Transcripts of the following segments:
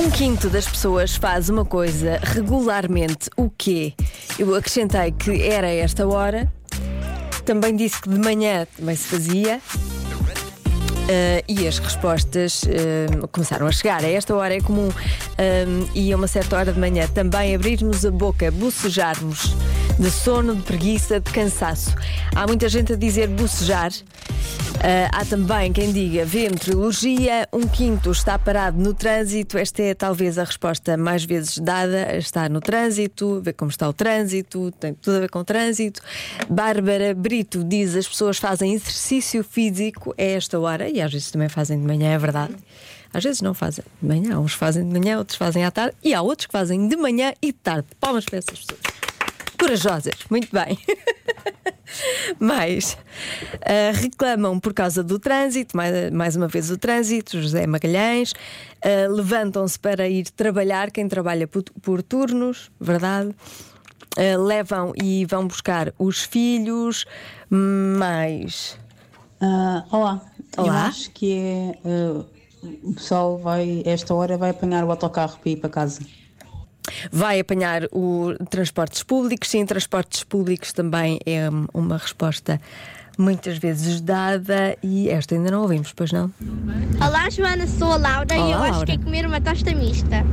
Um quinto das pessoas faz uma coisa regularmente. O quê? Eu acrescentei que era esta hora. Também disse que de manhã também se fazia. Uh, e as respostas uh, começaram a chegar. A esta hora é comum um, e a uma certa hora de manhã também abrirmos a boca, bocejarmos de sono, de preguiça, de cansaço. Há muita gente a dizer bocejar. Uh, há também quem diga vê um quinto está parado no trânsito. Esta é talvez a resposta mais vezes dada. Está no trânsito, vê como está o trânsito, tem tudo a ver com o trânsito. Bárbara Brito diz as pessoas fazem exercício físico a esta hora e às vezes também fazem de manhã, é verdade. Às vezes não fazem de manhã, uns fazem de manhã, outros fazem à tarde e há outros que fazem de manhã e de tarde. Palmas para essas pessoas. Corajosas, muito bem. Mais uh, reclamam por causa do trânsito, mais, mais uma vez o trânsito, José Magalhães. Uh, Levantam-se para ir trabalhar, quem trabalha por, por turnos, verdade? Uh, levam e vão buscar os filhos, mais. olá. Olá. eu acho que é. o pessoal vai, esta hora, vai apanhar o autocarro para ir para casa. Vai apanhar o transportes públicos, sim, transportes públicos também é uma resposta muitas vezes dada e esta ainda não ouvimos, pois não? Olá, Joana, sou a Laura Olá, e eu acho Laura. que é comer uma tosta mista.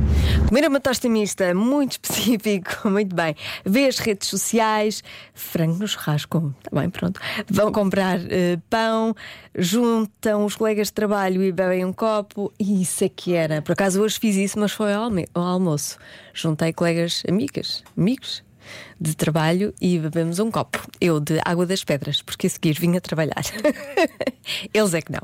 Comer uma tosta mista, muito específico, muito bem. Vê as redes sociais, frango no churrasco, está bem, pronto. Vão comprar eh, pão, juntam os colegas de trabalho e bebem um copo, e isso é que era. Por acaso hoje fiz isso, mas foi ao almoço. Juntei colegas, amigas, amigos de trabalho e bebemos um copo. Eu de água das pedras, porque a seguir vim a trabalhar. Eles é que não.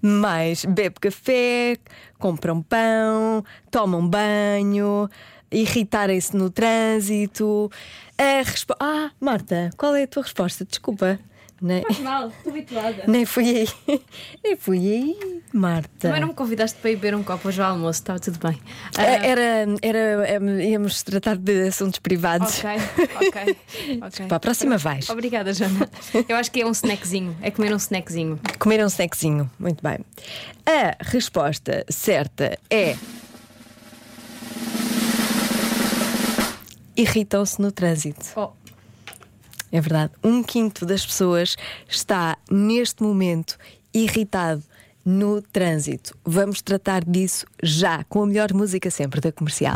Mas bebe café, compram pão, tomam banho, irritarem-se no trânsito. A Ah, Marta, qual é a tua resposta? Desculpa. Nem, Mal, estou habituada. nem fui aí. Nem fui aí, Marta. Também não me convidaste para ir beber um copo hoje ao almoço, estava tudo bem. É, Era, era, era- íamos tratar de assuntos privados. Ok, ok. ok. Para a próxima vais. Obrigada, Joana. Eu acho que é um snackzinho. É comer um snackzinho. Comer um snackzinho. Muito bem. A resposta certa é. Irritam-se no trânsito. Oh, É verdade. Um quinto das pessoas está neste momento irritado no trânsito. Vamos tratar disso já, com a melhor música sempre da comercial.